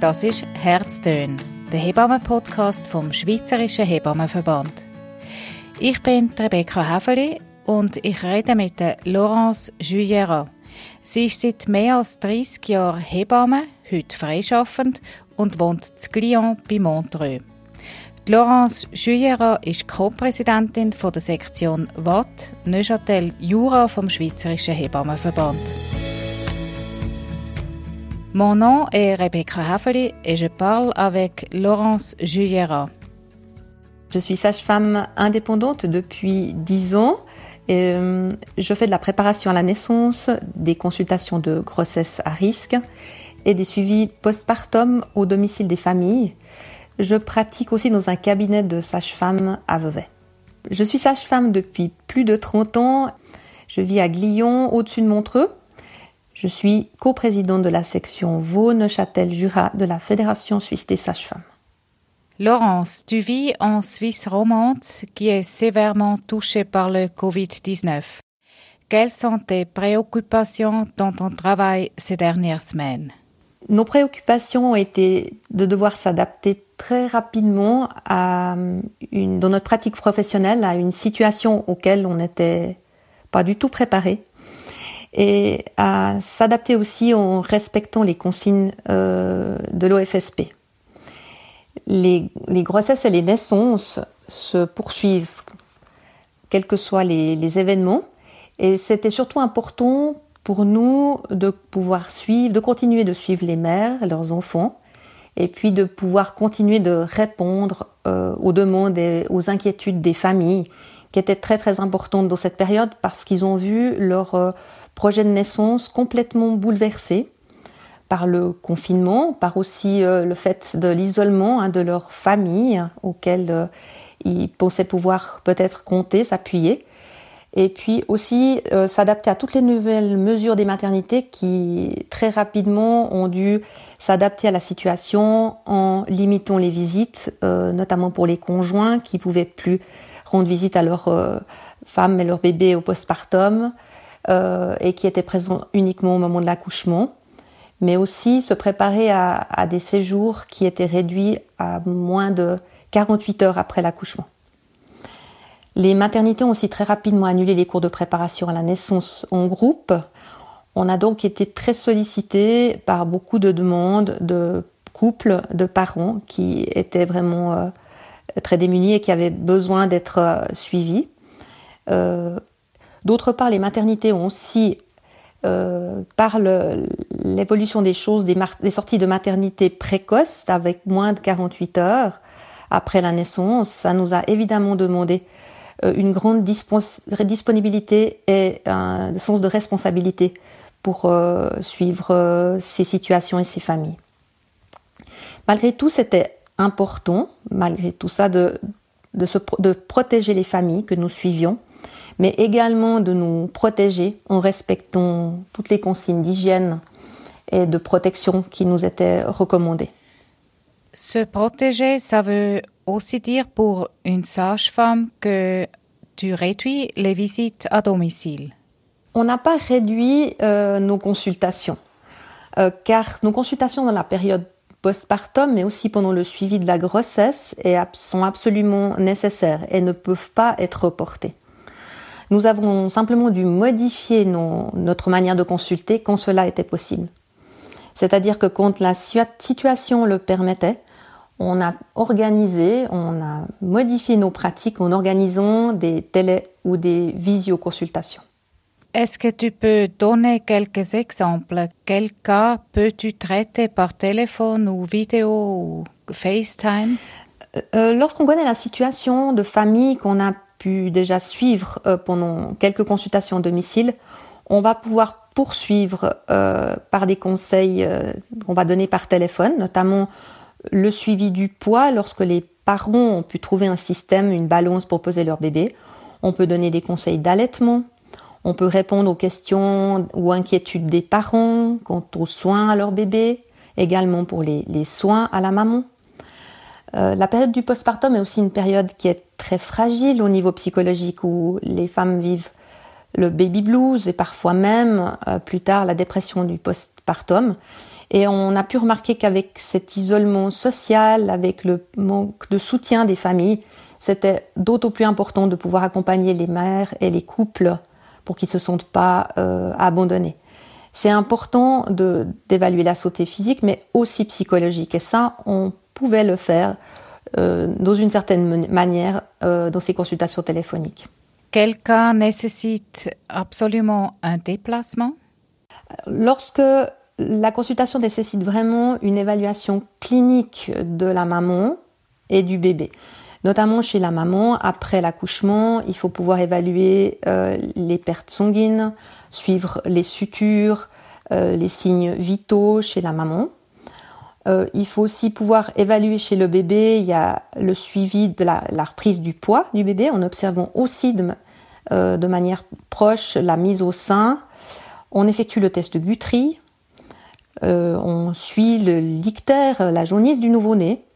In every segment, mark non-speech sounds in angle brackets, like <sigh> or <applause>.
Das ist Herztön, der Hebammen-Podcast vom Schweizerischen Hebammenverband. Ich bin Rebecca Häfeli und ich rede mit der Laurence Juillera. Sie ist seit mehr als 30 Jahren Hebamme, heute freischaffend und wohnt in Glion bei Montreux. Laurence Juillera ist Co-Präsidentin der Sektion Watt Neuchâtel Jura vom Schweizerischen Hebammenverband. Mon nom est Rebecca Haffeli et je parle avec Laurence Juillera. Je suis sage-femme indépendante depuis 10 ans. Et euh, je fais de la préparation à la naissance, des consultations de grossesse à risque et des suivis postpartum au domicile des familles. Je pratique aussi dans un cabinet de sage-femme à Vevey. Je suis sage-femme depuis plus de 30 ans. Je vis à Glion, au-dessus de Montreux. Je suis coprésidente de la section Vaud-Neuchâtel-Jura de la Fédération suisse des sages-femmes. Laurence, tu vis en Suisse romande qui est sévèrement touchée par le Covid-19. Quelles sont tes préoccupations dans ton travail ces dernières semaines? Nos préoccupations ont été de devoir s'adapter très rapidement à une, dans notre pratique professionnelle à une situation auquel on n'était pas du tout préparé et à s'adapter aussi en respectant les consignes euh, de l'OFSP. Les, grossesses et les naissances se poursuivent, quels que soient les, les événements, et c'était surtout important pour nous de pouvoir suivre, de continuer de suivre les mères, leurs enfants, et puis de pouvoir continuer de répondre euh, aux demandes et aux inquiétudes des familles qui étaient très très importantes dans cette période parce qu'ils ont vu leur euh, projet de naissance complètement bouleversé par le confinement, par aussi euh, le fait de l'isolement hein, de leur famille auquel euh, ils pensaient pouvoir peut-être compter, s'appuyer. Et puis aussi euh, s'adapter à toutes les nouvelles mesures des maternités qui très rapidement ont dû s'adapter à la situation en limitant les visites, notamment pour les conjoints qui pouvaient plus rendre visite à leurs femmes et leurs bébés au postpartum euh, et qui étaient présents uniquement au moment de l'accouchement, mais aussi se préparer à, des séjours qui étaient réduits à moins de 48 heures après l'accouchement. Les maternités ont aussi très rapidement annulé les cours de préparation à la naissance en groupe. On a donc été très sollicité par beaucoup de demandes de couples, de parents qui étaient vraiment euh, très démunis et qui avaient besoin d'être euh, suivis. D'autre part, les maternités ont aussi, euh, par l'évolution des choses, des, sorties de maternité précoces avec moins de 48 heures après la naissance, ça nous a évidemment demandé euh, une grande disponibilité et un sens de responsabilité pour euh, suivre ces situations et ces familles. Malgré tout, c'était important, malgré tout ça, de protéger les familles que nous suivions, mais également de nous protéger en respectant toutes les consignes d'hygiène et de protection qui nous étaient recommandées. Se protéger, ça veut aussi dire pour une sage-femme que tu réduis les visites à domicile. On n'a pas réduit euh, nos consultations, euh, car nos consultations dans la période postpartum, mais aussi pendant le suivi de la grossesse, sont absolument nécessaires et ne peuvent pas être reportées. Nous avons simplement dû modifier nos, notre manière de consulter quand cela était possible. C'est-à-dire que quand la situation le permettait, on a organisé, on a modifié nos pratiques en organisant des télé ou des visioconsultations. Est-ce que tu peux donner quelques exemples? Quel cas peux-tu traiter par téléphone ou vidéo ou FaceTime? Euh, euh, Lorsqu'on connaît la situation de famille qu'on a pu déjà suivre euh, pendant quelques consultations à domicile, on va pouvoir poursuivre euh, par des conseils euh, qu'on va donner par téléphone, notamment le suivi du poids lorsque les parents ont pu trouver un système, une balance pour peser leur bébé. On peut donner des conseils d'allaitement. On peut répondre aux questions ou inquiétudes des parents quant aux soins à leur bébé, également pour les soins à la maman. Euh, la période du postpartum est aussi une période qui est très fragile au niveau psychologique où les femmes vivent le baby blues et parfois même euh, plus tard la dépression du postpartum. Et on a pu remarquer qu'avec cet isolement social, avec le manque de soutien des familles, c'était d'autant plus important de pouvoir accompagner les mères et les couples pour qu'ils se sentent pas euh, abandonnés. C'est important d'évaluer la santé physique, mais aussi psychologique. Et ça, on pouvait le faire euh, dans une certaine manière euh, dans ces consultations téléphoniques. Quel cas nécessite absolument un déplacement? Lorsque la consultation nécessite vraiment une évaluation clinique de la maman et du bébé. Notamment chez la maman, après l'accouchement, il faut pouvoir évaluer euh, les pertes sanguines, suivre les sutures, euh, les signes vitaux chez la maman. Euh, il faut aussi pouvoir évaluer chez le bébé, il y a le suivi de la, reprise du poids du bébé en observant aussi de, de manière proche la mise au sein. On effectue le test de Guthrie, on suit le lictère, la jaunisse du nouveau-né.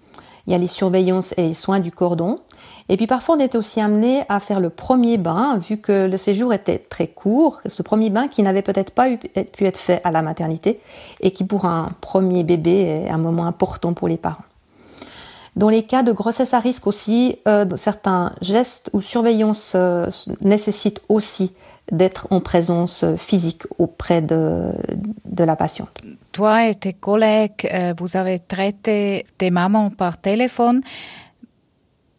Il y a les surveillances et les soins du cordon. Et puis parfois, on est aussi amené à faire le premier bain, vu que le séjour était très court, ce premier bain qui n'avait peut-être pas pu être fait à la maternité et qui pour un premier bébé est un moment important pour les parents. Dans les cas de grossesse à risque aussi, euh, certains gestes ou surveillances euh, nécessitent aussi d'être en présence physique auprès de, de la patiente. Toi et tes collègues, euh, vous avez traité des mamans par téléphone,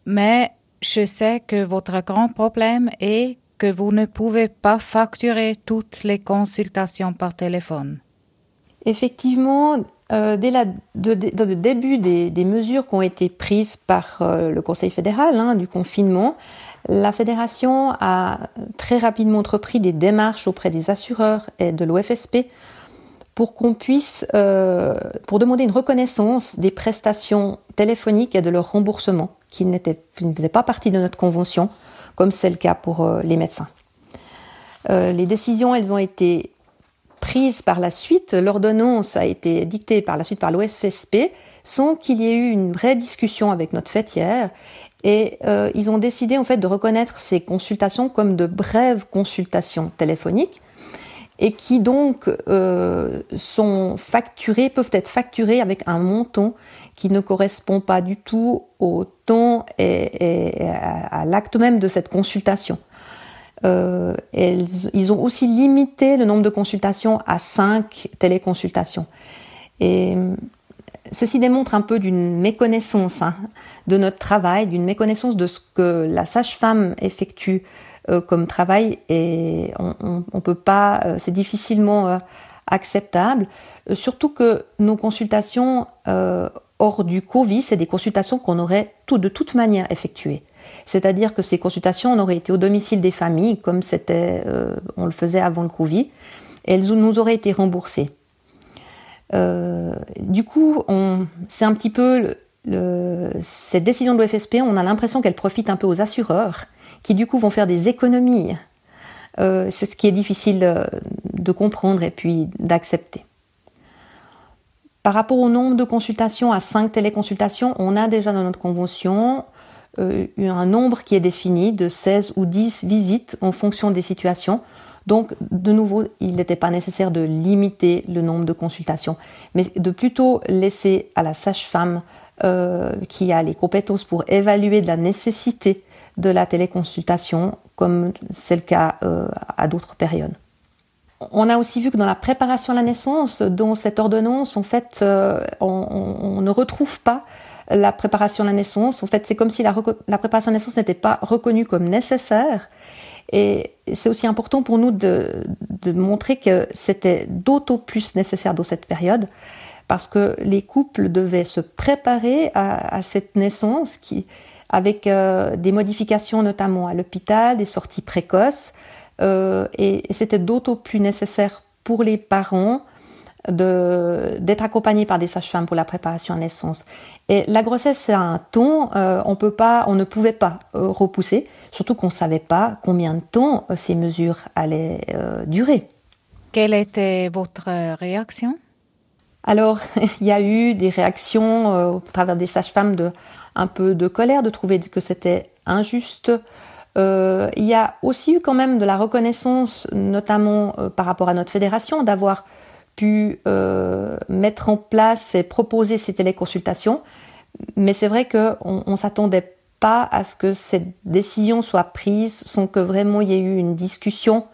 mais je sais que votre grand problème est que vous ne pouvez pas facturer toutes les consultations par téléphone. Effectivement, euh, dès le début des, mesures qui ont été prises par euh, le Conseil fédéral hein, du confinement, la fédération a très rapidement entrepris des démarches auprès des assureurs et de l'OFSP pour qu'on puisse, euh, pour demander une reconnaissance des prestations téléphoniques et de leur remboursement, qui, ne faisaient pas partie de notre convention, comme c'est le cas pour euh, les médecins. Euh, les décisions, elles ont été prises par la suite, l'ordonnance a été dictée par la suite par l'OFSP, sans qu'il y ait eu une vraie discussion avec notre fêtière, et ils ont décidé en fait de reconnaître ces consultations comme de brèves consultations téléphoniques, et qui donc euh, sont facturés, peuvent être facturés avec un montant qui ne correspond pas du tout au temps et, à, l'acte même de cette consultation. Euh, ils ont aussi limité le nombre de consultations à 5 téléconsultations. Ceci démontre un peu d'une méconnaissance hein, de notre travail, d'une méconnaissance de ce que la sage-femme effectue euh, comme travail et on, on, peut pas, euh, c'est difficilement euh, acceptable. surtout que nos consultations hors du Covid, c'est des consultations qu'on aurait tout, de toute manière effectuées. C'est-à-dire que ces consultations, on aurait été au domicile des familles, comme c'était, on le faisait avant le Covid, et elles nous auraient été remboursées. Du coup, c'est un petit peu cette décision de l'OFSP, on a l'impression qu'elle profite un peu aux assureurs qui du coup vont faire des économies. Euh, c'est ce qui est difficile euh, de comprendre et puis d'accepter. Par rapport au nombre de consultations à 5 téléconsultations, on a déjà dans notre convention euh, un nombre qui est défini de 16 ou 10 visites en fonction des situations. Donc, de nouveau, il n'était pas nécessaire de limiter le nombre de consultations, mais de plutôt laisser à la sage-femme qui a les compétences pour évaluer la nécessité de la téléconsultation, comme c'est le cas euh, à d'autres périodes. On a aussi vu que dans la préparation à la naissance, dans cette ordonnance, en fait, euh, on, ne retrouve pas la préparation à la naissance. En fait, c'est comme si la, préparation à la naissance n'était pas reconnue comme nécessaire. Et c'est aussi important pour nous de, montrer que c'était d'autant plus nécessaire dans cette période, parce que les couples devaient se préparer à, cette naissance qui, avec euh, des modifications notamment à l'hôpital, des sorties précoces. Euh, et, c'était d'autant plus nécessaire pour les parents d'être accompagnés par des sages-femmes pour la préparation à naissance. Et la grossesse, c'est un temps, euh, on peut pas, on ne pouvait pas repousser, surtout qu'on ne savait pas combien de temps ces mesures allaient durer. Quelle était votre réaction? Alors, <laughs> il y a eu des réactions au travers des sages-femmes de un peu de colère, de trouver que c'était injuste. Euh, il y a aussi eu quand même de la reconnaissance, notamment euh, par rapport à notre fédération, d'avoir pu euh, mettre en place et proposer ces téléconsultations. Mais c'est vrai qu'on ne s'attendait pas à ce que cette décision soit prise sans que vraiment il y ait eu une discussion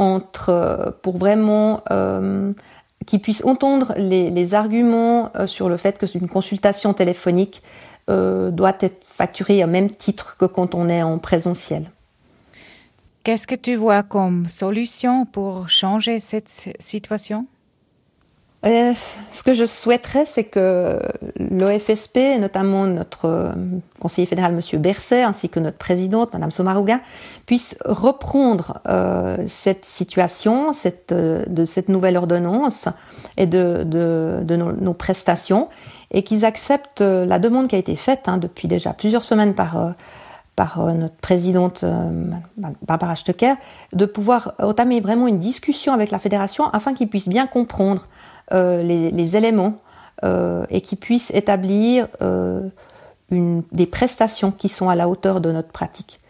entre, euh, pour vraiment euh, qu'ils puissent entendre les, arguments euh, sur le fait que une consultation téléphonique doit être facturée au même titre que quand on est en présentiel. Qu'est-ce que tu vois comme solution pour changer cette situation? Euh, ce que je souhaiterais, c'est que l'OFSP, notamment notre euh, conseiller fédéral, M. Berset, ainsi que notre présidente, Mme Somaruga, puissent reprendre euh, cette situation, cette, de cette nouvelle ordonnance et de, de, de nos, nos, prestations, et qu'ils acceptent la demande qui a été faite hein, depuis déjà plusieurs semaines par par notre présidente Barbara Stecker, de pouvoir entamer vraiment une discussion avec la fédération afin qu'ils puissent bien comprendre euh, les, éléments euh, et qui puissent établir euh, des prestations qui sont à la hauteur de notre pratique.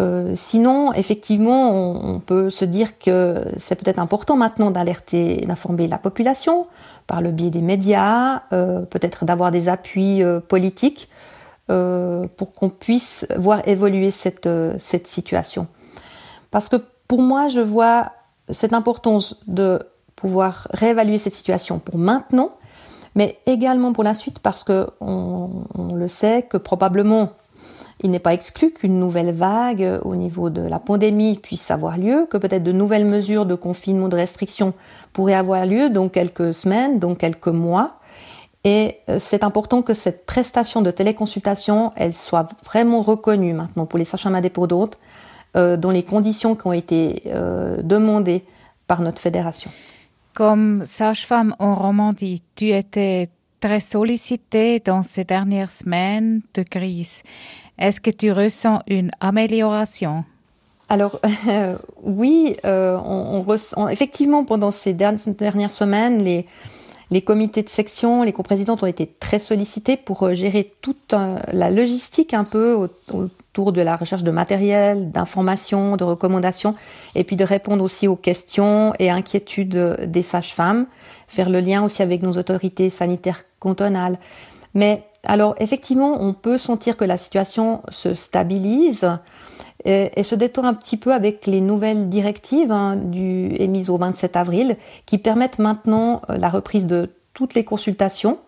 Euh, sinon, effectivement, on, on, peut se dire que c'est peut-être important maintenant d'alerter, d'informer la population par le biais des médias, euh, peut-être d'avoir des appuis euh, pour qu'on puisse voir évoluer cette, cette situation. Parce que pour moi, je vois cette importance de pouvoir réévaluer cette situation pour maintenant, mais également pour la suite parce que on, on le sait que probablement il n'est pas exclu qu'une nouvelle vague au niveau de la pandémie puisse avoir lieu, que peut-être de nouvelles mesures de confinement, de restriction pourraient avoir lieu dans quelques semaines, dans quelques mois. Et euh, c'est important que cette prestation de téléconsultation, elle soit vraiment reconnue maintenant pour les sages-femmes pour d'autres, euh, dans les conditions qui ont été euh, demandées par notre fédération. Comme sage-femme en Romandie, tu étais très sollicitée dans ces dernières semaines de crise. Est-ce que tu ressens une amélioration? Alors euh, <laughs> oui, euh, on, on ressent, effectivement pendant ces dernières semaines, les, les comités de section, les coprésidentes ont été très sollicités pour euh, gérer toute euh, la logistique un peu autour de la recherche de matériel, d'informations, de recommandations, et puis de répondre aussi aux questions et inquiétudes des sages-femmes, faire le lien aussi avec nos autorités sanitaires cantonales. Mais alors effectivement, on peut sentir que la situation se stabilise et, et se détend un petit peu avec les nouvelles directives hein, émises au 27 avril qui permettent maintenant euh, la reprise de toutes les consultations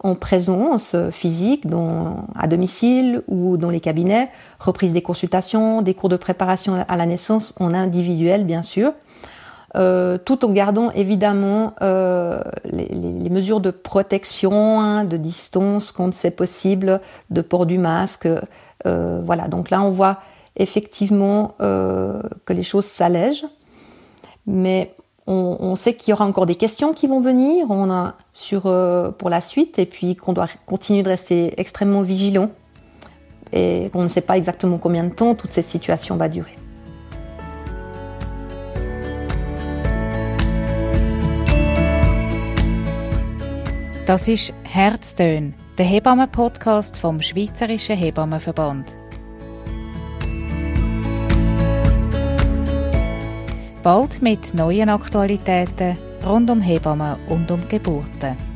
en présence physique, dont, à domicile ou dans les cabinets, reprise des consultations, des cours de préparation à la naissance en individuel bien sûr, euh, tout en gardant évidemment euh, les, mesures de protection, hein, de distance quand c'est possible, de port du masque. Euh, voilà, donc là on voit effectivement euh, que les choses s'allègent, mais on, sait qu'il y aura encore des questions qui vont venir sur, euh, pour la suite et puis qu'on doit continuer de rester extrêmement vigilant et qu'on ne sait pas exactement combien de temps toute cette situation va durer. Das ist Herztön, der Hebammen-Podcast vom Schweizerischen Hebammenverband. Bald mit neuen Aktualitäten rund um Hebammen und um Geburten.